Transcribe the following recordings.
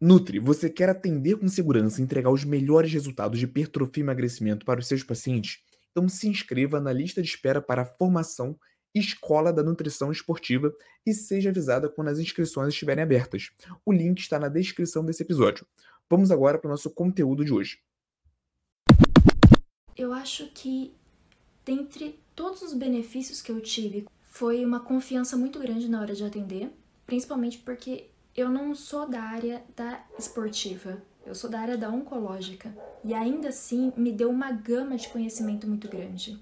Nutri, você quer atender com segurança e entregar os melhores resultados de hipertrofia e emagrecimento para os seus pacientes? Então se inscreva na lista de espera para a formação Escola da Nutrição Esportiva e seja avisada quando as inscrições estiverem abertas. O link está na descrição desse episódio. Vamos agora para o nosso conteúdo de hoje. Eu acho que, dentre todos os benefícios que eu tive, foi uma confiança muito grande na hora de atender, principalmente porque eu não sou da área da esportiva, eu sou da área da oncológica. E ainda assim me deu uma gama de conhecimento muito grande.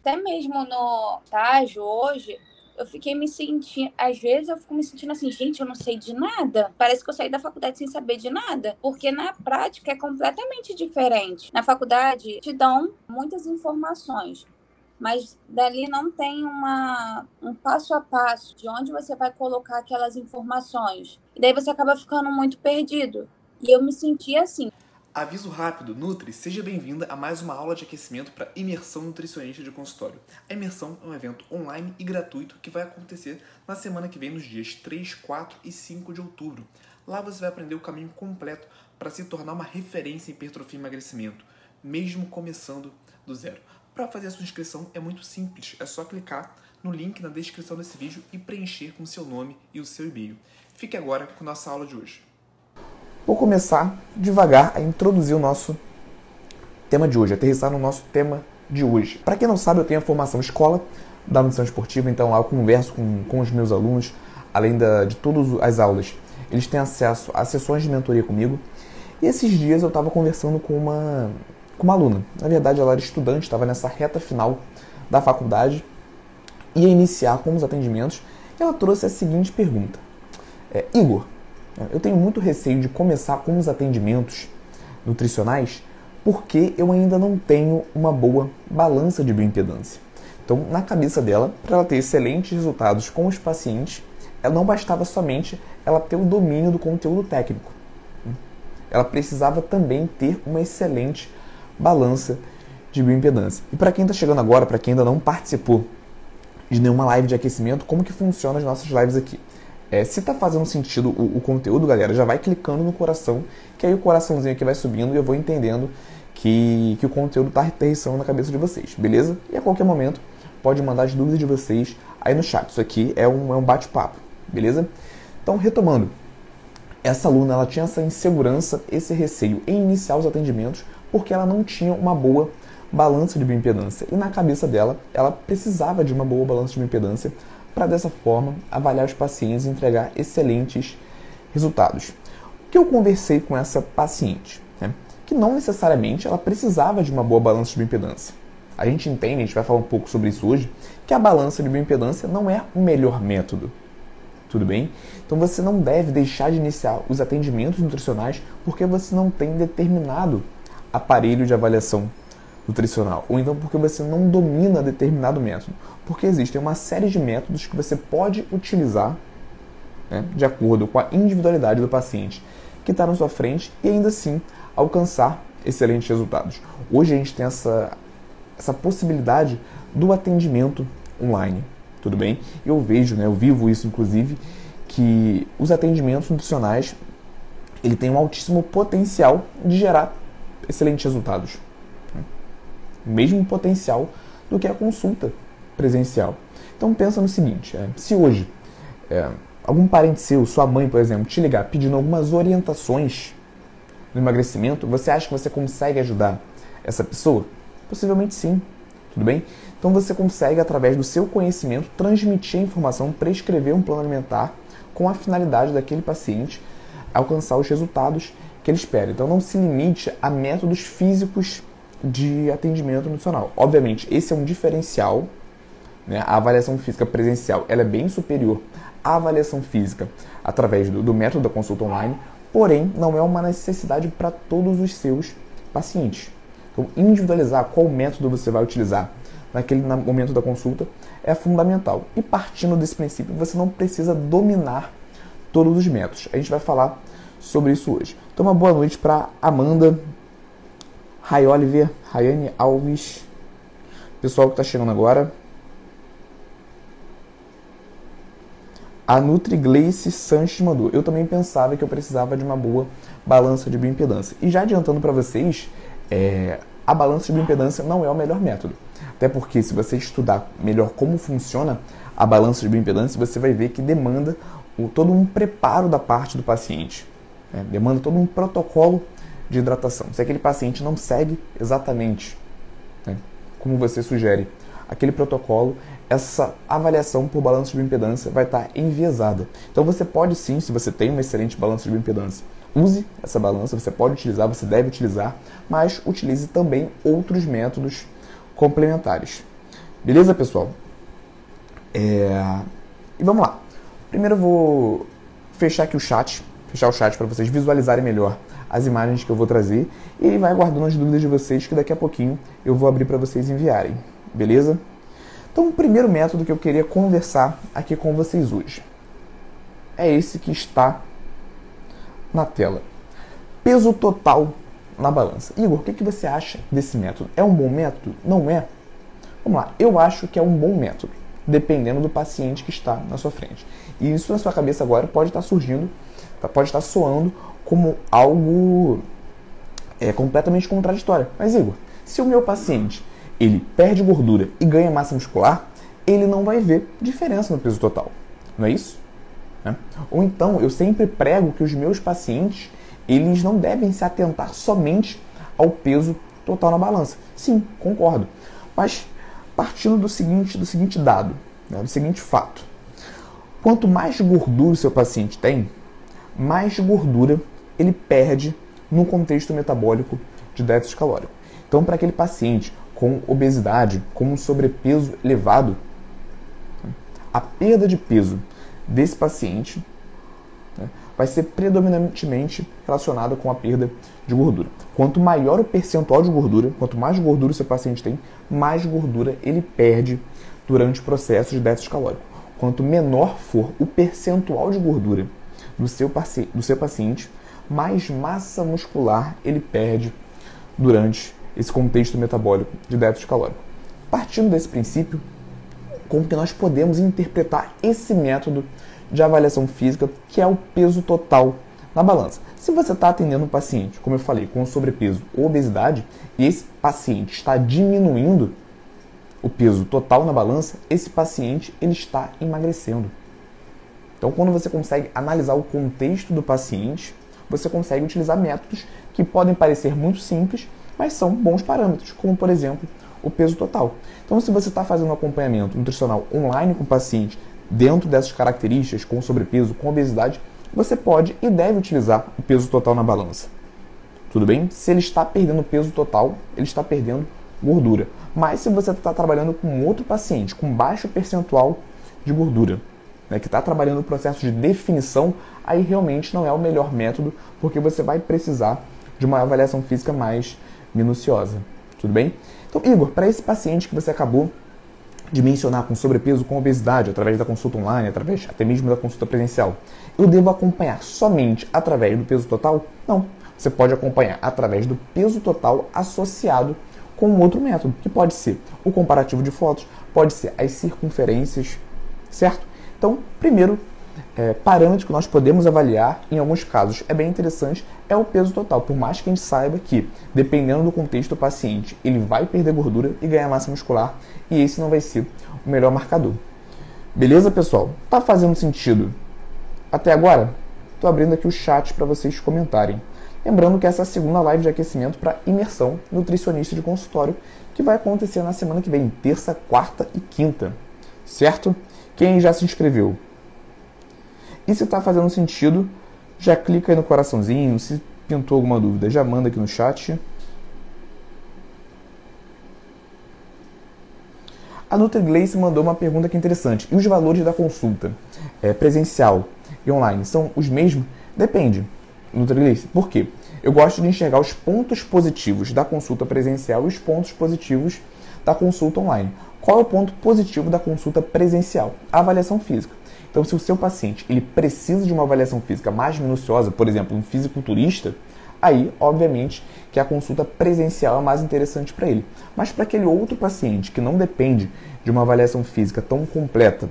Até mesmo no estágio hoje, eu fiquei me sentindo. Às vezes eu fico me sentindo assim, gente, eu não sei de nada. Parece que eu saí da faculdade sem saber de nada. Porque na prática é completamente diferente. Na faculdade te dão muitas informações. Mas dali não tem uma, um passo a passo de onde você vai colocar aquelas informações. E daí você acaba ficando muito perdido. E eu me senti assim. Aviso rápido, Nutri, seja bem-vinda a mais uma aula de aquecimento para imersão nutricionista de consultório. A imersão é um evento online e gratuito que vai acontecer na semana que vem, nos dias 3, 4 e 5 de outubro. Lá você vai aprender o caminho completo para se tornar uma referência em hipertrofia e emagrecimento, mesmo começando do zero. Para fazer a sua inscrição é muito simples, é só clicar no link na descrição desse vídeo e preencher com seu nome e o seu e-mail. Fique agora com nossa aula de hoje. Vou começar devagar a introduzir o nosso tema de hoje, aterrissar no nosso tema de hoje. Para quem não sabe, eu tenho a formação escola da nutrição esportiva, então eu converso com, com os meus alunos, além da, de todas as aulas. Eles têm acesso a sessões de mentoria comigo. E esses dias eu estava conversando com uma, com uma aluna. Na verdade, ela era estudante, estava nessa reta final da faculdade, ia iniciar com os atendimentos. E ela trouxe a seguinte pergunta: é, Igor, eu tenho muito receio de começar com os atendimentos nutricionais porque eu ainda não tenho uma boa balança de bioimpedância. Então, na cabeça dela, para ela ter excelentes resultados com os pacientes, ela não bastava somente ela ter o domínio do conteúdo técnico. Ela precisava também ter uma excelente balança de bioimpedância. E para quem está chegando agora, para quem ainda não participou de nenhuma live de aquecimento, como que funciona as nossas lives aqui? É, se tá fazendo sentido o, o, conteúdo, galera, já vai clicando no coração, que aí o coraçãozinho aqui vai subindo e eu vou entendendo que, que o conteúdo tá aterrissando na cabeça de vocês, beleza? E a qualquer momento pode mandar as dúvidas de vocês aí no chat. Isso aqui é um, é um bate-papo, beleza? Então, retomando, essa aluna ela tinha essa insegurança, esse receio em iniciar os atendimentos porque ela não tinha uma boa balança de bioimpedância. E na cabeça dela, ela precisava de uma boa balança de bioimpedância para dessa forma avaliar os pacientes e entregar excelentes resultados. O que eu conversei com essa paciente? Né? Que não necessariamente ela precisava de uma boa balança de bioimpedância. A gente entende, a gente vai falar um pouco sobre isso hoje, que a balança de bioimpedância não é o melhor método. Tudo bem? Então você não deve deixar de iniciar os atendimentos nutricionais porque você não tem determinado aparelho de avaliação nutricional, ou então porque você não domina determinado método. Porque existem uma série de métodos que você pode utilizar né, de acordo com a individualidade do paciente que está na sua frente e ainda assim alcançar excelentes resultados. Hoje a gente tem essa, essa possibilidade do atendimento online, tudo bem? Eu vejo, né, eu vivo isso inclusive, que os atendimentos nutricionais ele tem um altíssimo potencial de gerar excelentes resultados mesmo potencial do que a consulta presencial. Então pensa no seguinte: é, se hoje é, algum parente seu, sua mãe, por exemplo, te ligar pedindo algumas orientações no emagrecimento, você acha que você consegue ajudar essa pessoa? Possivelmente sim, tudo bem? Então você consegue, através do seu conhecimento, transmitir a informação, prescrever um plano alimentar com a finalidade daquele paciente alcançar os resultados que ele espera. Então não se limite a métodos físicos de atendimento nutricional. Obviamente, esse é um diferencial. Né? A avaliação física presencial ela é bem superior à avaliação física através do, do método da consulta online, porém, não é uma necessidade para todos os seus pacientes. Então, individualizar qual método você vai utilizar naquele momento da consulta é fundamental. E partindo desse princípio, você não precisa dominar todos os métodos. A gente vai falar sobre isso hoje. Então, uma boa noite para Amanda, Ray Oliver, Rayane Alves, pessoal que está chegando agora. A NutriGlace Sanches mandou. Eu também pensava que eu precisava de uma boa balança de bioimpedância. E já adiantando para vocês, é, a balança de bioimpedância não é o melhor método. Até porque se você estudar melhor como funciona a balança de bioimpedância, você vai ver que demanda o, todo um preparo da parte do paciente. Né? Demanda todo um protocolo de hidratação. Se aquele paciente não segue exatamente né, como você sugere aquele protocolo, essa avaliação por balanço de bioimpedância vai estar enviesada. Então você pode sim, se você tem uma excelente balança de bioimpedância, use essa balança, você pode utilizar, você deve utilizar, mas utilize também outros métodos complementares. Beleza, pessoal? É... E vamos lá. Primeiro eu vou fechar aqui o chat, fechar o chat para vocês visualizarem melhor as imagens que eu vou trazer e vai guardando as dúvidas de vocês que daqui a pouquinho eu vou abrir para vocês enviarem. Beleza? Então, o primeiro método que eu queria conversar aqui com vocês hoje é esse que está na tela. Peso total na balança. Igor, o que, que você acha desse método? É um bom método? Não é? Vamos lá, eu acho que é um bom método, dependendo do paciente que está na sua frente. E isso na sua cabeça agora pode estar surgindo, tá, pode estar soando como algo é, completamente contraditório. Mas Igor, se o meu paciente ele perde gordura e ganha massa muscular, ele não vai ver diferença no peso total. Não é isso? É. Ou então, eu sempre prego que os meus pacientes eles não devem se atentar somente ao peso total na balança. Sim, concordo. Mas partindo do seguinte, do seguinte dado, né, do seguinte fato. Quanto mais gordura o seu paciente tem, mais gordura ele perde no contexto metabólico de déficit calórico. Então, para aquele paciente com obesidade, com um sobrepeso elevado, a perda de peso desse paciente né, vai ser predominantemente relacionada com a perda de gordura. Quanto maior o percentual de gordura, quanto mais gordura o seu paciente tem, mais gordura ele perde durante o processo de déficit calórico. Quanto menor for o percentual de gordura do seu, do seu paciente, mais massa muscular ele perde durante esse contexto metabólico de déficit calórico. Partindo desse princípio, como que nós podemos interpretar esse método de avaliação física, que é o peso total na balança. Se você está atendendo um paciente, como eu falei, com sobrepeso ou obesidade, e esse paciente está diminuindo o peso total na balança, esse paciente ele está emagrecendo. Então, quando você consegue analisar o contexto do paciente, você consegue utilizar métodos que podem parecer muito simples, mas são bons parâmetros, como por exemplo o peso total. Então, se você está fazendo um acompanhamento nutricional online com o paciente dentro dessas características, com sobrepeso, com obesidade, você pode e deve utilizar o peso total na balança. Tudo bem? Se ele está perdendo peso total, ele está perdendo gordura. Mas se você está trabalhando com outro paciente com baixo percentual de gordura, né, que está trabalhando no processo de definição, aí realmente não é o melhor método, porque você vai precisar de uma avaliação física mais minuciosa. Tudo bem? Então, Igor, para esse paciente que você acabou de mencionar com sobrepeso, com obesidade, através da consulta online, através até mesmo da consulta presencial, eu devo acompanhar somente através do peso total? Não. Você pode acompanhar através do peso total associado com outro método, que pode ser o comparativo de fotos, pode ser as circunferências, certo? Então, primeiro é, parâmetro que nós podemos avaliar, em alguns casos é bem interessante, é o peso total. Por mais que a gente saiba que, dependendo do contexto do paciente, ele vai perder gordura e ganhar massa muscular, e esse não vai ser o melhor marcador. Beleza, pessoal? Tá fazendo sentido até agora? Estou abrindo aqui o chat para vocês comentarem. Lembrando que essa é a segunda live de aquecimento para imersão nutricionista de consultório, que vai acontecer na semana que vem, terça, quarta e quinta. Certo? Quem já se inscreveu, e se está fazendo sentido, já clica aí no coraçãozinho. Se pintou alguma dúvida, já manda aqui no chat. A NutriGlace mandou uma pergunta que é interessante. E os valores da consulta é, presencial e online são os mesmos? Depende, NutriGlace. Por quê? Eu gosto de enxergar os pontos positivos da consulta presencial e os pontos positivos da consulta online. Qual é o ponto positivo da consulta presencial? A avaliação física. Então, se o seu paciente ele precisa de uma avaliação física mais minuciosa, por exemplo, um fisiculturista, aí, obviamente, que a consulta presencial é mais interessante para ele. Mas para aquele outro paciente que não depende de uma avaliação física tão completa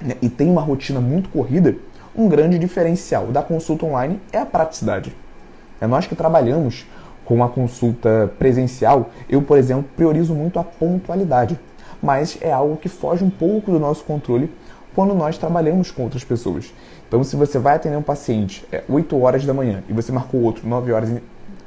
né, e tem uma rotina muito corrida, um grande diferencial da consulta online é a praticidade. É nós que trabalhamos com a consulta presencial, eu, por exemplo, priorizo muito a pontualidade, mas é algo que foge um pouco do nosso controle quando nós trabalhamos com outras pessoas. Então, se você vai atender um paciente é, 8 horas da manhã e você marcou outro 9 horas em,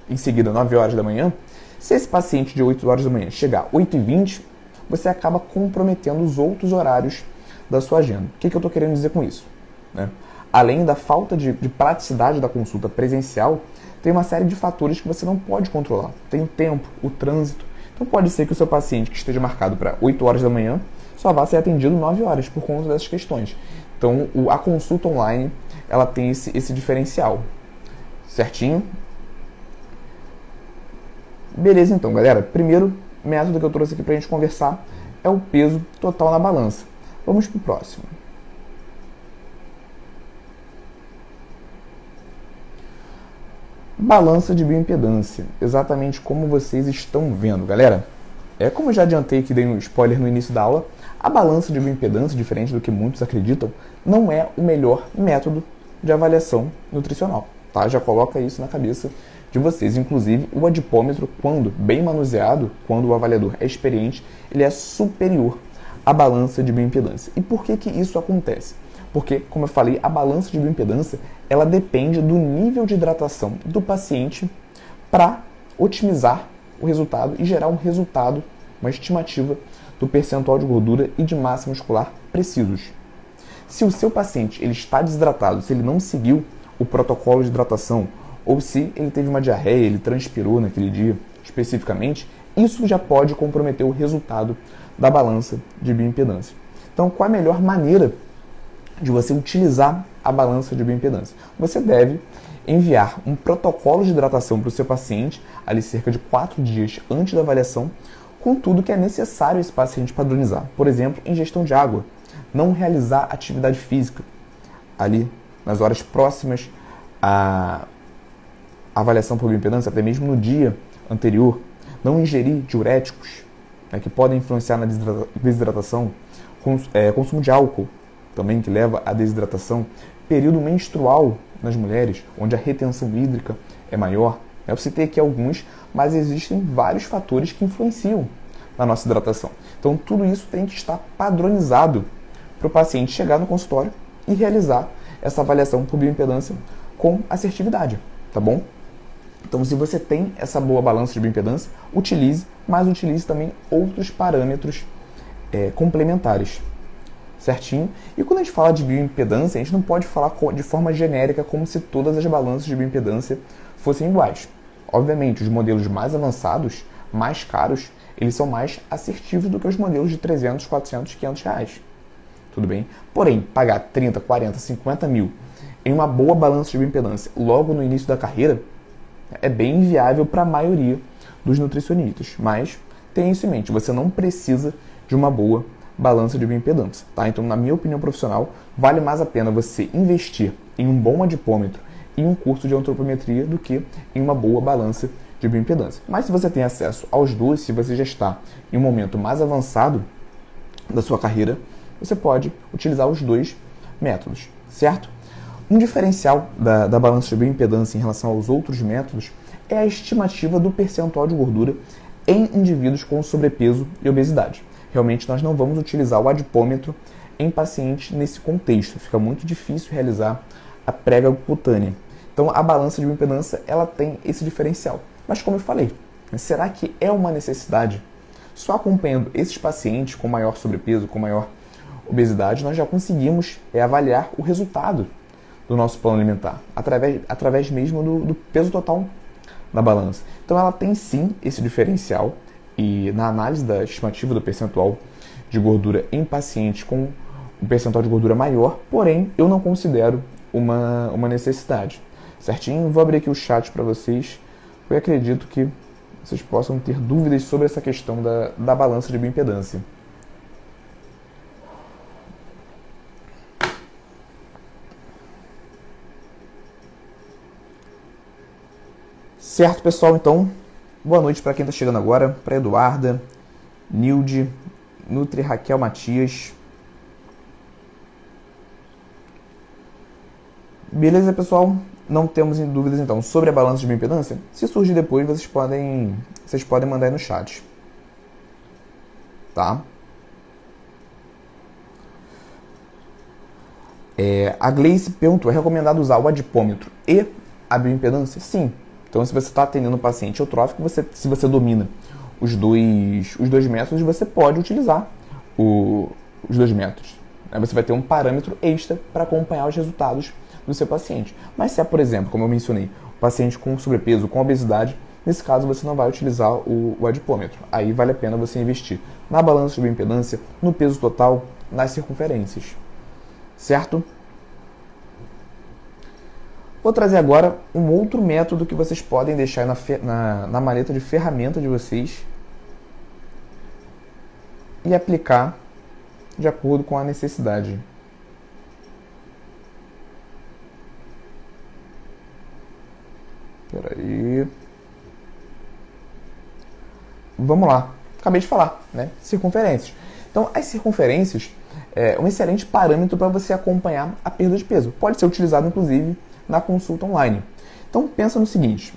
em seguida, 9 horas da manhã, se esse paciente de 8 horas da manhã chegar 8 e 20, você acaba comprometendo os outros horários da sua agenda. O que, que eu estou querendo dizer com isso? Né? Além da falta de, de praticidade da consulta presencial, tem uma série de fatores que você não pode controlar. Tem o tempo, o trânsito. Então pode ser que o seu paciente que esteja marcado para 8 horas da manhã só vá ser atendido 9 horas por conta dessas questões. Então a consulta online ela tem esse, esse diferencial. Certinho? Beleza então, galera. Primeiro método que eu trouxe aqui para a gente conversar é o peso total na balança. Vamos para o próximo. Balança de bioimpedância, exatamente como vocês estão vendo, galera. É como eu já adiantei que dei um spoiler no início da aula, a balança de bioimpedância, diferente do que muitos acreditam, não é o melhor método de avaliação nutricional, tá? Já coloca isso na cabeça de vocês. Inclusive, o adipômetro, quando bem manuseado, quando o avaliador é experiente, ele é superior à balança de bioimpedância. E por que que isso acontece? Porque, como eu falei, a balança de bioimpedância ela depende do nível de hidratação do paciente para otimizar o resultado e gerar um resultado, uma estimativa do percentual de gordura e de massa muscular precisos. Se o seu paciente ele está desidratado, se ele não seguiu o protocolo de hidratação, ou se ele teve uma diarreia, ele transpirou naquele dia especificamente, isso já pode comprometer o resultado da balança de bioimpedância. Então, qual a melhor maneira de você utilizar a balança de bioimpedância. Você deve enviar um protocolo de hidratação para o seu paciente, ali cerca de 4 dias antes da avaliação, com tudo que é necessário esse paciente padronizar. Por exemplo, ingestão de água, não realizar atividade física ali nas horas próximas à avaliação por bioimpedância, até mesmo no dia anterior, não ingerir diuréticos né, que podem influenciar na desidratação, é, consumo de álcool também que leva à desidratação, período menstrual nas mulheres, onde a retenção hídrica é maior. Eu citei aqui alguns, mas existem vários fatores que influenciam na nossa hidratação. Então, tudo isso tem que estar padronizado para o paciente chegar no consultório e realizar essa avaliação por bioimpedância com assertividade, tá bom? Então, se você tem essa boa balança de bioimpedância, utilize, mas utilize também outros parâmetros é, complementares certinho. E quando a gente fala de bioimpedância, a gente não pode falar de forma genérica como se todas as balanças de bioimpedância fossem iguais. Obviamente, os modelos mais avançados, mais caros, eles são mais assertivos do que os modelos de 300, 400, 500 reais. Tudo bem? Porém, pagar 30, 40, 50 mil em uma boa balança de bioimpedância logo no início da carreira é bem inviável para a maioria dos nutricionistas. Mas tenha isso em mente, você não precisa de uma boa balança de bioimpedância. Tá? Então, na minha opinião profissional, vale mais a pena você investir em um bom adipômetro e um curso de antropometria do que em uma boa balança de bioimpedância. Mas se você tem acesso aos dois, se você já está em um momento mais avançado da sua carreira, você pode utilizar os dois métodos, certo? Um diferencial da, da balança de bioimpedância em relação aos outros métodos é a estimativa do percentual de gordura em indivíduos com sobrepeso e obesidade realmente nós não vamos utilizar o adipômetro em pacientes nesse contexto. Fica muito difícil realizar a prega cutânea. Então a balança de bioimpedância ela tem esse diferencial. Mas como eu falei, será que é uma necessidade? Só acompanhando esses pacientes com maior sobrepeso, com maior obesidade, nós já conseguimos é, avaliar o resultado do nosso plano alimentar, através, através mesmo do, do peso total da balança. Então ela tem sim esse diferencial, e na análise da estimativa do percentual de gordura em pacientes com um percentual de gordura maior, porém eu não considero uma, uma necessidade. Certinho? Vou abrir aqui o chat para vocês, eu acredito que vocês possam ter dúvidas sobre essa questão da, da balança de bioimpedância. Certo, pessoal? Então, Boa noite para quem está chegando agora, para Eduarda, Nilde, Nutri Raquel Matias. Beleza, pessoal? Não temos dúvidas então sobre a balança de bioimpedância? Se surgir depois, vocês podem, vocês podem mandar aí no chat. Tá? É, a Gleice perguntou: é recomendado usar o adipômetro e a bioimpedância? Sim. Então, se você está atendendo um paciente eutrófico, você, se você domina os dois, os dois métodos, você pode utilizar o, os dois métodos. Aí você vai ter um parâmetro extra para acompanhar os resultados do seu paciente. Mas se é, por exemplo, como eu mencionei, paciente com sobrepeso, com obesidade, nesse caso você não vai utilizar o, o adipômetro. Aí vale a pena você investir na balança de bioimpedância, no peso total, nas circunferências. Certo? Vou trazer agora um outro método que vocês podem deixar na, na, na maleta de ferramenta de vocês e aplicar de acordo com a necessidade. Espera aí. Vamos lá. Acabei de falar, né? Circunferências. Então, as circunferências é um excelente parâmetro para você acompanhar a perda de peso. Pode ser utilizado, inclusive, na consulta online. Então, pensa no seguinte.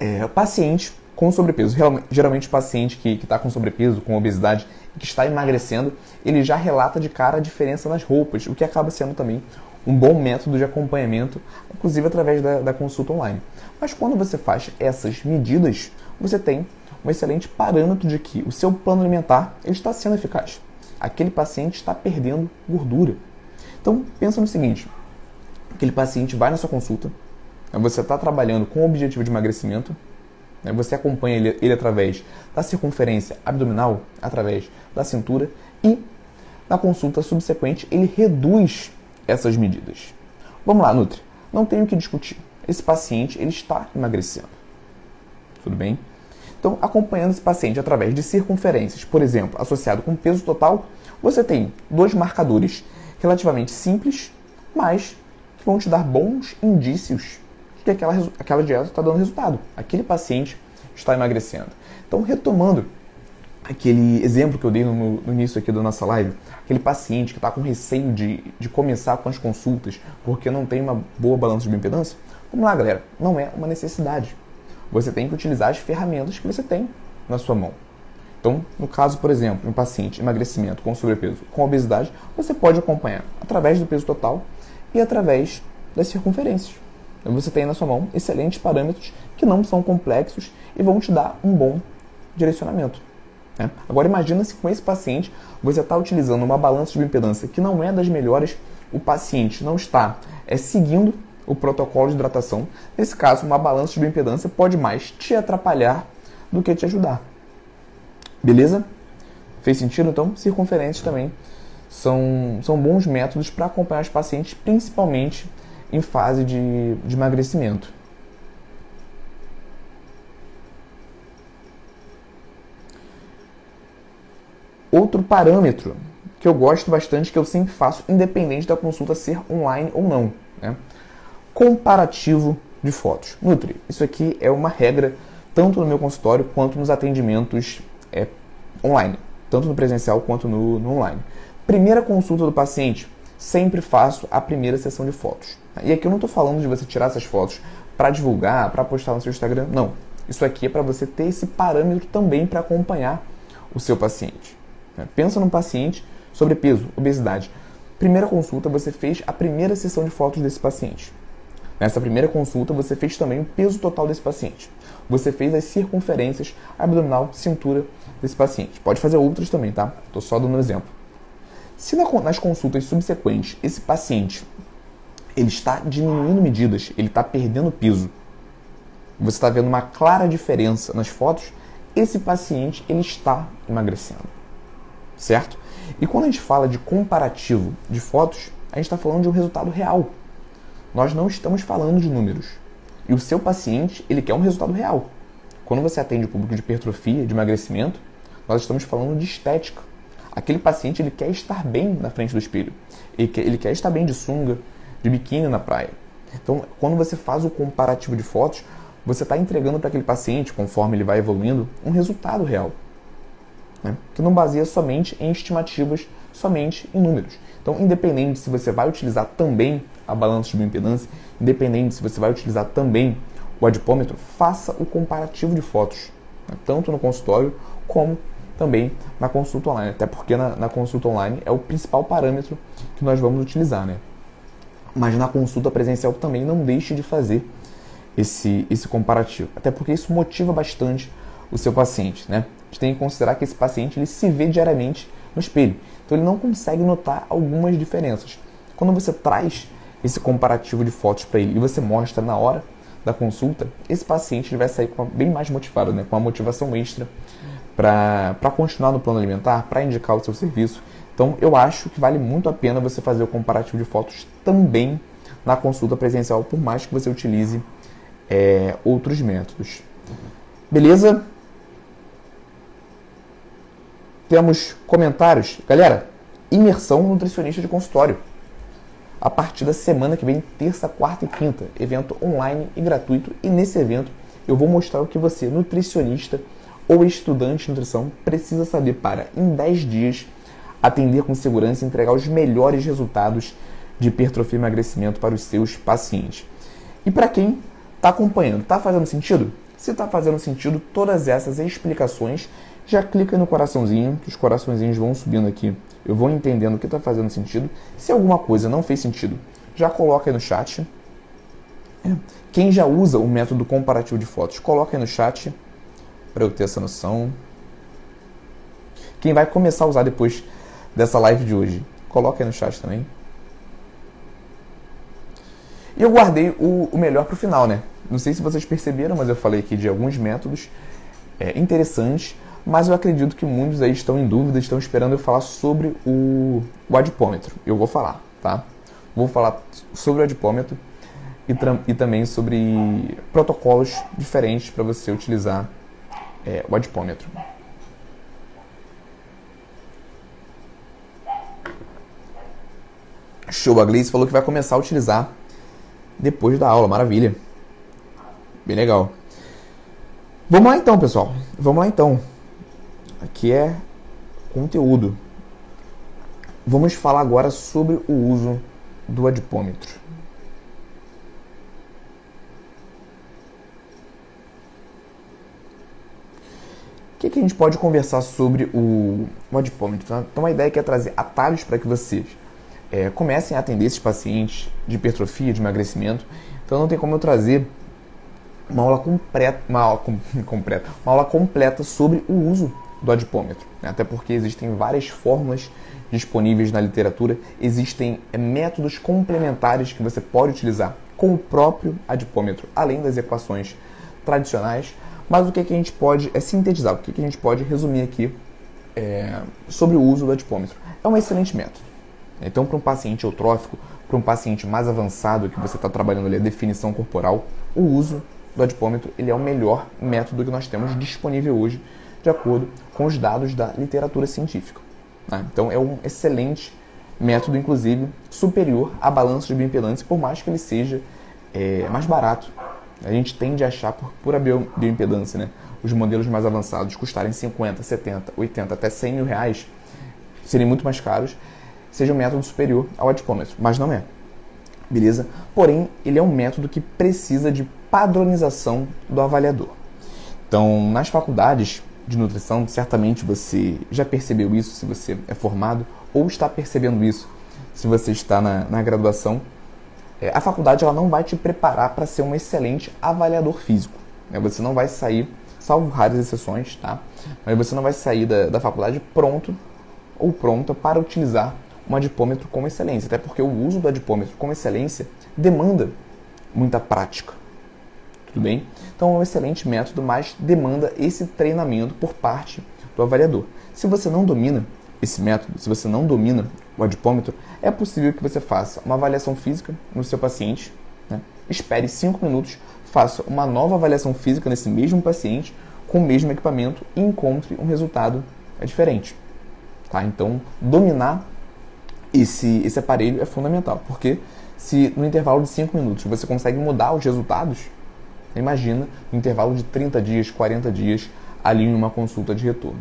É, paciente com sobrepeso, geralmente paciente que está com sobrepeso, com obesidade, que está emagrecendo, ele já relata de cara a diferença nas roupas, o que acaba sendo também um bom método de acompanhamento, inclusive através da, da consulta online. Mas quando você faz essas medidas, você tem um excelente parâmetro de que o seu plano alimentar está sendo eficaz. Aquele paciente está perdendo gordura. Então pensa no seguinte: aquele paciente vai na sua consulta, você está trabalhando com o objetivo de emagrecimento, né? Você acompanha ele, ele através da circunferência abdominal, através da cintura e na consulta subsequente ele reduz essas medidas. Vamos lá, Nutri. Não tenho que discutir. Esse paciente ele está emagrecendo. Tudo bem? Então, acompanhando esse paciente através de circunferências, por exemplo, associado com peso total, você tem dois marcadores relativamente simples, mas vão te dar bons indícios que aquela, aquela dieta está dando resultado. Aquele paciente está emagrecendo. Então, retomando aquele exemplo que eu dei no, no início aqui da nossa live, aquele paciente que está com receio de, de começar com as consultas porque não tem uma boa balança de bioimpedância, vamos lá, galera, não é uma necessidade. Você tem que utilizar as ferramentas que você tem na sua mão. Então, no caso, por exemplo, um paciente emagrecimento com sobrepeso, com obesidade, você pode acompanhar através do peso total e através das circunferências. Você tem na sua mão excelentes parâmetros que não são complexos e vão te dar um bom direcionamento. Né? Agora imagina se com esse paciente você está utilizando uma balança de bioimpedância que não é das melhores, o paciente não está é, seguindo o protocolo de hidratação. Nesse caso, uma balança de bioimpedância pode mais te atrapalhar do que te ajudar. Beleza? Fez sentido? Então, circunferências também são, são bons métodos para acompanhar os pacientes, principalmente em fase de, de emagrecimento. Outro parâmetro que eu gosto bastante, que eu sempre faço, independente da consulta ser online ou não, né? comparativo de fotos. Nutri, isso aqui é uma regra tanto no meu consultório quanto nos atendimentos é, online, tanto no presencial quanto no, no online. Primeira consulta do paciente, sempre faço a primeira sessão de fotos. E aqui eu não estou falando de você tirar essas fotos para divulgar, para postar no seu Instagram. Não. Isso aqui é para você ter esse parâmetro também para acompanhar o seu paciente. Né? Pensa num paciente sobrepeso, obesidade. Primeira consulta, você fez a primeira sessão de fotos desse paciente. Nessa primeira consulta, você fez também o peso total desse paciente. Você fez as circunferências abdominal, cintura desse paciente. Pode fazer outras também, tá? Estou só dando um exemplo. Se nas consultas subsequentes esse paciente ele está diminuindo medidas, ele está perdendo peso. Você está vendo uma clara diferença nas fotos. Esse paciente ele está emagrecendo, certo? E quando a gente fala de comparativo de fotos, a gente está falando de um resultado real. Nós não estamos falando de números. E o seu paciente ele quer um resultado real. Quando você atende o público de hipertrofia, de emagrecimento, nós estamos falando de estética. Aquele paciente ele quer estar bem na frente do espelho. Ele quer, ele quer estar bem de sunga, de biquíni na praia. Então, quando você faz o comparativo de fotos, você está entregando para aquele paciente, conforme ele vai evoluindo, um resultado real. Né? Que não baseia somente em estimativas, somente em números. Então, independente se você vai utilizar também a balança de bioimpedância, independente se você vai utilizar também o adipômetro, faça o comparativo de fotos, né? tanto no consultório como também na consulta online, até porque na, na, consulta online é o principal parâmetro que nós vamos utilizar, né? Mas na consulta presencial também não deixe de fazer esse, esse comparativo, até porque isso motiva bastante o seu paciente, né? A gente tem que considerar que esse paciente ele se vê diariamente no espelho, então ele não consegue notar algumas diferenças. Quando você traz esse comparativo de fotos para ele e você mostra na hora da consulta, esse paciente ele vai sair bem mais motivado, né? com uma motivação extra para continuar no plano alimentar, para indicar o seu serviço. Então eu acho que vale muito a pena você fazer o comparativo de fotos também na consulta presencial, por mais que você utilize é, outros métodos. Beleza? Temos comentários. Galera, imersão nutricionista de consultório a partir da semana que vem, terça, quarta e quinta. Evento online e gratuito. E nesse evento eu vou mostrar o que você, nutricionista ou estudante de nutrição, precisa saber para, em 10 dias, atender com segurança e entregar os melhores resultados de hipertrofia e emagrecimento para os seus pacientes. E para quem está acompanhando, está fazendo sentido? Se está fazendo sentido, todas essas explicações, já clica no coraçãozinho, que os coraçõezinhos vão subindo aqui eu vou entendendo o que está fazendo sentido. Se alguma coisa não fez sentido, já coloca aí no chat. É. Quem já usa o método comparativo de fotos, coloca aí no chat para eu ter essa noção. Quem vai começar a usar depois dessa live de hoje, coloca aí no chat também. E eu guardei o, o melhor para o final, né? Não sei se vocês perceberam, mas eu falei aqui de alguns métodos é, interessantes mas eu acredito que muitos aí estão em dúvida, estão esperando eu falar sobre o, o adipômetro. Eu vou falar, tá? Vou falar sobre o adipômetro e, e também sobre protocolos diferentes para você utilizar é, o adipômetro. Show, a Gleice falou que vai começar a utilizar depois da aula, maravilha. Bem legal. Vamos lá então, pessoal. Vamos lá então. Aqui é conteúdo. Vamos falar agora sobre o uso do adipômetro. O que, que, a gente pode conversar sobre o, adipômetro? Então, a ideia é, é trazer atalhos para que vocês é, comecem a atender esses pacientes de hipertrofia, de emagrecimento. Então, não tem como eu trazer uma aula completa, uma aula, com, completa, uma aula completa sobre o uso do adipômetro. Né? Até porque existem várias fórmulas disponíveis na literatura, existem é, métodos complementares que você pode utilizar com o próprio adipômetro, além das equações tradicionais. Mas o que, que a gente pode é sintetizar, o que, que a gente pode resumir aqui é, sobre o uso do adipômetro? É um excelente método. Então, para um paciente eutrófico, para um paciente mais avançado que você está trabalhando ali a definição corporal, o uso do adipômetro ele é o melhor método que nós temos disponível hoje de acordo com os dados da literatura científica. Né? Então é um excelente método, inclusive, superior à balança de bioimpedância, por mais que ele seja é, mais barato. A gente tende a achar, por pura bio, bioimpedância, né? os modelos mais avançados custarem 50, 70, 80, até 100 mil reais, serem muito mais caros, seja um método superior ao adipômetro, mas não é. Beleza? Porém, ele é um método que precisa de padronização do avaliador. Então, nas faculdades, de nutrição, certamente você já percebeu isso se você é formado ou está percebendo isso se você está na, na graduação. É, a faculdade ela não vai te preparar para ser um excelente avaliador físico. Né? Você não vai sair, salvo raras exceções, tá? Mas você não vai sair da, da faculdade pronto ou pronta para utilizar um adipômetro com excelência. Até porque o uso do adipômetro com excelência demanda muita prática tudo bem? Então é um excelente método, mas demanda esse treinamento por parte do avaliador. Se você não domina esse método, se você não domina o adipômetro, é possível que você faça uma avaliação física no seu paciente, né? espere 5 minutos, faça uma nova avaliação física nesse mesmo paciente com o mesmo equipamento e encontre um resultado diferente. Tá? Então, dominar esse, esse aparelho é fundamental, porque se no intervalo de 5 minutos você consegue mudar os resultados, Imagina no intervalo de 30 dias, 40 dias, ali em uma consulta de retorno.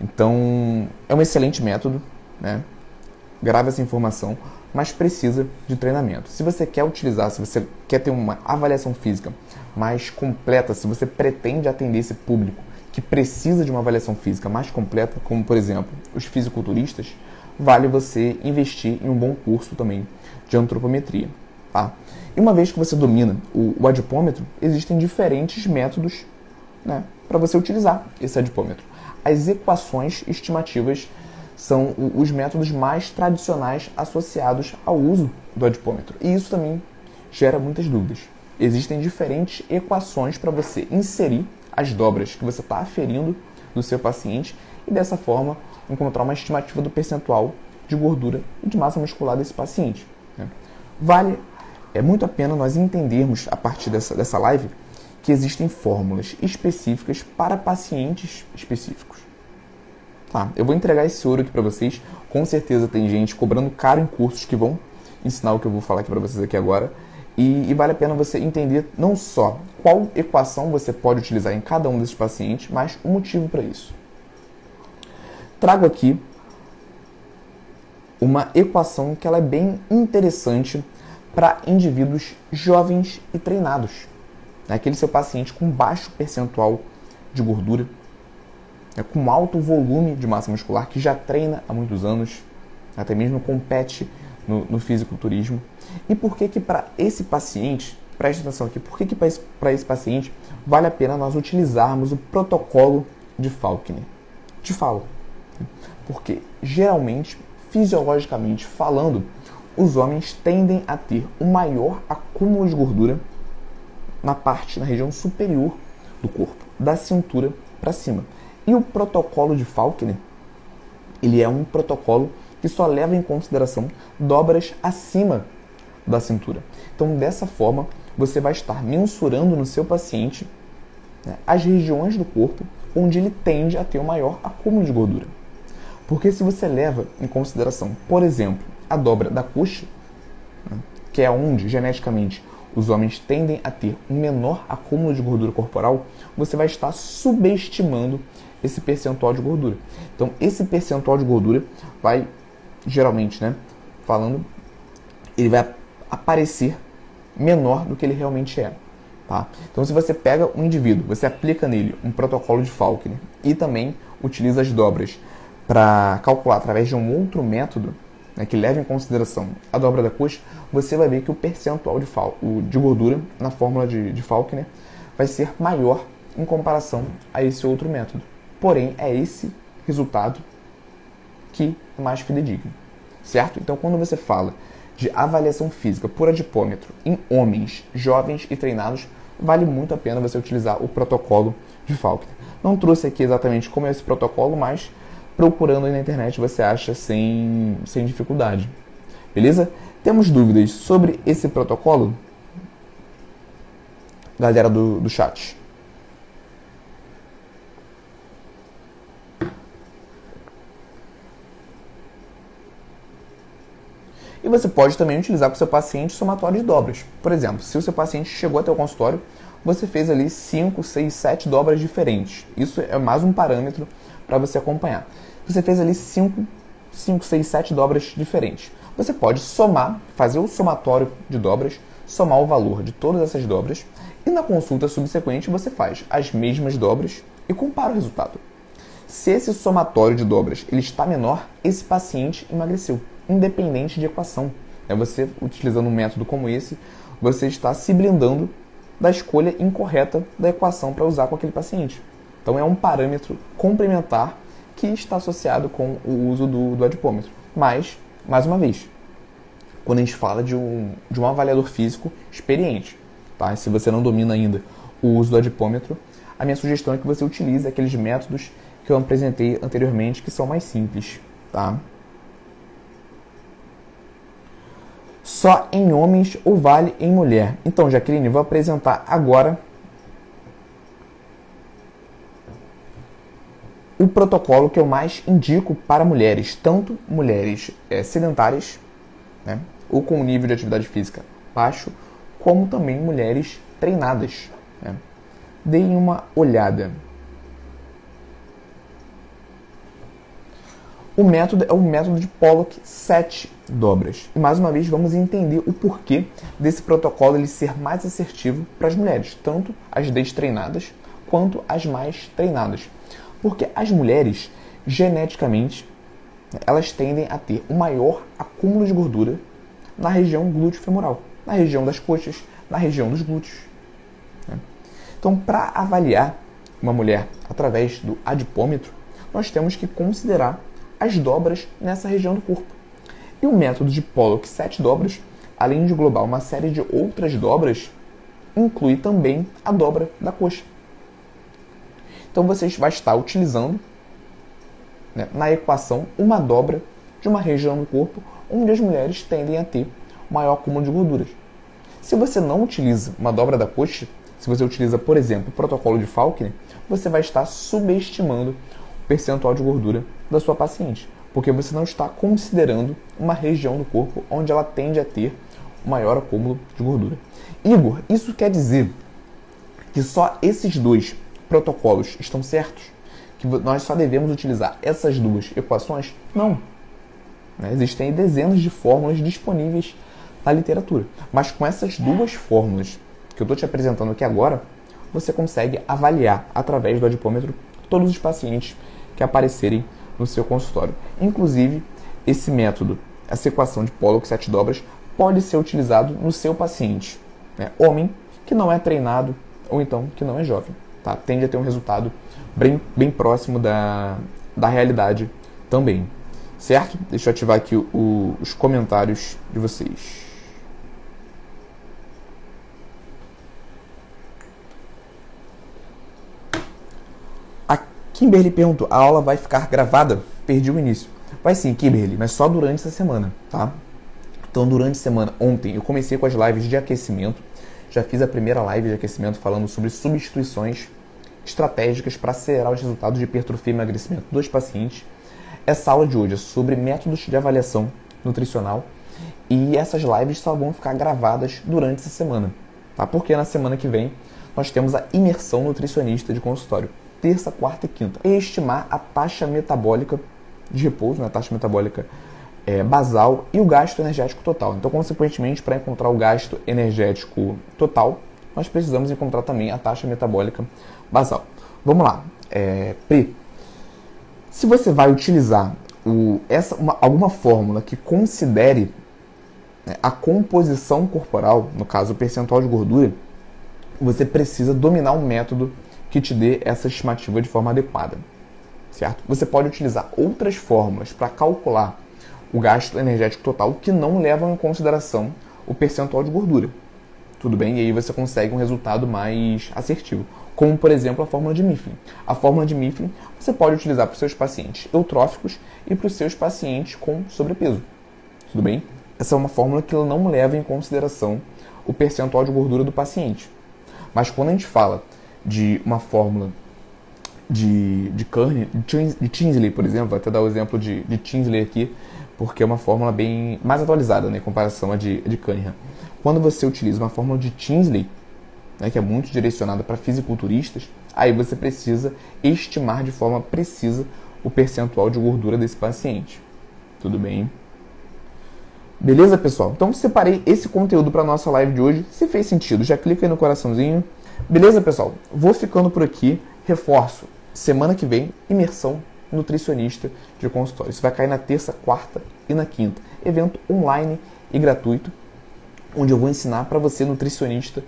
Então, é um excelente método, né? Grave essa informação. mas precisa de treinamento. Se você quer utilizar, se você quer ter uma avaliação física mais completa, se você pretende atender esse público que precisa de uma avaliação física mais completa, como por exemplo os fisiculturistas, vale você investir em um bom curso também de antropometria. Tá? E uma vez que você domina o, o adipômetro, existem diferentes métodos né, para você utilizar esse adipômetro. As equações estimativas são os métodos mais tradicionais associados ao uso do adipômetro. E isso também gera muitas dúvidas. Existem diferentes equações para você inserir as dobras que você está aferindo do seu paciente e dessa forma encontrar uma estimativa do percentual de gordura e de massa muscular desse paciente. Né? Vale é muito a pena nós entendermos a partir dessa, dessa live que existem fórmulas específicas para pacientes específicos. Tá, eu vou entregar esse ouro aqui para vocês. Com certeza tem gente cobrando caro em cursos que vão ensinar o que eu vou falar aqui para vocês aqui agora. E, e, vale a pena você entender não só qual equação você pode utilizar em cada um desses pacientes, mas o motivo para isso. Trago aqui uma equação que ela é bem interessante para indivíduos jovens e treinados. Aquele seu paciente com baixo percentual de gordura, né, com alto volume de massa muscular, que já treina há muitos anos, até mesmo compete no, no fisiculturismo. E por que que para esse paciente, preste atenção aqui, por que que para esse, paciente vale a pena nós utilizarmos o protocolo de Falkner? Te falo. Porque geralmente, fisiologicamente falando, os homens tendem a ter um maior acúmulo de gordura na parte, na região superior do corpo, da cintura para cima. E o protocolo de Falkner, ele é um protocolo que só leva em consideração dobras acima da cintura. Então, dessa forma, você vai estar mensurando no seu paciente né, as regiões do corpo onde ele tende a ter o maior acúmulo de gordura. Porque se você leva em consideração, por exemplo, a dobra da coxa, né, que é onde geneticamente os homens tendem a ter um menor acúmulo de gordura corporal, você vai estar subestimando esse percentual de gordura. Então, esse percentual de gordura vai, geralmente, né, falando, ele vai aparecer menor do que ele realmente é. Tá? Então, se você pega um indivíduo, você aplica nele um protocolo de Falkner e também utiliza as dobras para calcular através de um outro método né, que leva em consideração a dobra da coxa, você vai ver que o percentual de, de gordura na fórmula de, de Falkner vai ser maior em comparação a esse outro método. Porém, é esse resultado que é mais fidedigno, certo? Então, quando você fala de avaliação física por adipômetro em homens jovens e treinados, vale muito a pena você utilizar o protocolo de Falkner. Não trouxe aqui exatamente como é esse protocolo, mas procurando aí na internet você acha sem, sem dificuldade. Beleza? Temos dúvidas sobre esse protocolo? Galera do, do chat. E você pode também utilizar com seu paciente somatório de dobras. Por exemplo, se o seu paciente chegou até o consultório, você fez ali 5, 6, 7 dobras diferentes. Isso é mais um parâmetro para você acompanhar. Você fez ali 5, 5, 6, 7 dobras diferentes. Você pode somar, fazer o somatório de dobras, somar o valor de todas essas dobras e na consulta subsequente você faz as mesmas dobras e compara o resultado. Se esse somatório de dobras ele está menor, esse paciente emagreceu independente de equação. É você utilizando um método como esse, você está se blindando da escolha incorreta da equação para usar com aquele paciente. Então é um parâmetro complementar que está associado com o uso do, do adipômetro. Mas, mais uma vez, quando a gente fala de um, de um avaliador físico experiente, tá? se você não domina ainda o uso do adipômetro, a minha sugestão é que você utilize aqueles métodos que eu apresentei anteriormente, que são mais simples. Tá? só em homens ou vale em mulher? Então, Jaqueline, vou apresentar agora o protocolo que eu mais indico para mulheres, tanto mulheres é, sedentárias, né, ou com nível de atividade física baixo, como também mulheres treinadas. Né. Deem uma olhada. O método é o método de Pollock 7 dobras. E mais uma vez vamos entender o porquê desse protocolo ele ser mais assertivo para as mulheres, tanto as destreinadas quanto as mais treinadas. Porque as mulheres, geneticamente, elas tendem a ter um maior acúmulo de gordura na região glúteo femoral, na região das coxas, na região dos glúteos. Né? Então, para avaliar uma mulher através do adipômetro, nós temos que considerar as dobras nessa região do corpo. E o método de Pollock 7 dobras, além de englobar uma série de outras dobras, inclui também a dobra da coxa. Então você vai estar utilizando né, na equação uma dobra de uma região do corpo onde as mulheres tendem a ter maior acúmulo de gorduras. Se você não utiliza uma dobra da coxa, se você utiliza, por exemplo, o protocolo de Falkner, você vai estar subestimando o percentual de gordura da sua paciente, porque você não está considerando uma região do corpo onde ela tende a ter maior acúmulo de gordura. Igor, isso quer dizer que só esses dois protocolos estão certos? Que nós só devemos utilizar essas duas equações? Não. Né? Existem dezenas de fórmulas disponíveis na literatura. Mas com essas duas fórmulas que eu estou te apresentando aqui agora, você consegue avaliar através do adipômetro todos os pacientes que aparecerem no seu consultório. Inclusive, esse método, essa equação de Pollock sete dobras, pode ser utilizado no seu paciente, né? homem que não é treinado ou então que não é jovem tá? tende a ter um resultado bem, bem próximo da, da realidade também. Certo? Deixa eu ativar aqui o, os comentários de vocês. A Kimberly perguntou: a aula vai ficar gravada? Perdi o início. Vai sim, Kimberly, mas só durante essa semana, tá? Então, durante a semana, ontem, eu comecei com as lives de aquecimento. Já fiz a primeira live de aquecimento falando sobre substituições estratégicas para acelerar os resultados de hipertrofia e emagrecimento dos pacientes. Essa aula de hoje é sobre métodos de avaliação nutricional e essas lives só vão ficar gravadas durante essa semana, tá? Porque na semana que vem nós temos a imersão nutricionista de consultório, terça, quarta e quinta. E estimar a taxa metabólica de repouso, né? a taxa metabólica é, basal e o gasto energético total. Então, consequentemente, para encontrar o gasto energético total, nós precisamos encontrar também a taxa metabólica basal. Vamos lá. É, Pri, se você vai utilizar o, essa, uma, alguma fórmula que considere né, a composição corporal, no caso o percentual de gordura, você precisa dominar um método que te dê essa estimativa de forma adequada. Certo? Você pode utilizar outras fórmulas para calcular o gasto energético total que não levam em consideração o percentual de gordura. Tudo bem? E aí você consegue um resultado mais assertivo como por exemplo a fórmula de Mifflin. A fórmula de Mifflin você pode utilizar para os seus pacientes eutróficos e para os seus pacientes com sobrepeso. Tudo bem? Essa é uma fórmula que não leva em consideração o percentual de gordura do paciente. Mas quando a gente fala de uma fórmula de, de Kearney, de Tinsley, por exemplo, vou até dar o exemplo de, de Tinsley aqui, porque é uma fórmula bem mais atualizada né, em comparação à de, de Cunningham. Quando você utiliza uma fórmula de Tinsley, né, que é muito direcionada para fisiculturistas, aí você precisa estimar de forma precisa o percentual de gordura desse paciente. Tudo bem? Beleza, pessoal? Então separei esse conteúdo para nossa live de hoje. Se fez sentido, já clica aí no coraçãozinho. Beleza, pessoal? Vou ficando por aqui. Reforço. Semana que vem, imersão nutricionista de consultório. Isso vai cair na terça, quarta e na quinta. Evento online e gratuito, onde eu vou ensinar para você, nutricionista,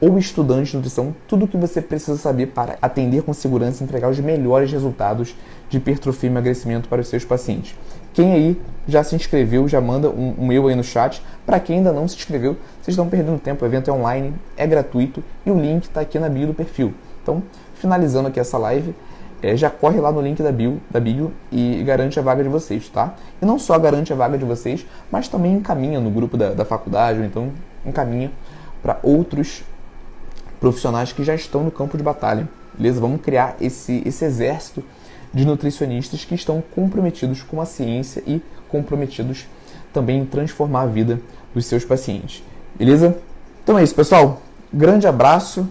ou estudante de nutrição tudo o que você precisa saber para atender com segurança e entregar os melhores resultados de hipertrofia e emagrecimento para os seus pacientes. Quem aí já se inscreveu, já manda um, um eu aí no chat. Para quem ainda não se inscreveu, vocês estão perdendo tempo. O evento é online, é gratuito e o link está aqui na bio do perfil. Então, finalizando aqui essa live, é, já corre lá no link da bio, da bio e garante a vaga de vocês, tá? E não só garante a vaga de vocês, mas também encaminha no grupo da, da faculdade, ou então encaminha para outros profissionais que já estão no campo de batalha. Beleza? Vamos criar esse, esse exército de nutricionistas que estão comprometidos com a ciência e comprometidos também em transformar a vida dos seus pacientes. Beleza? Então é isso, pessoal. Grande abraço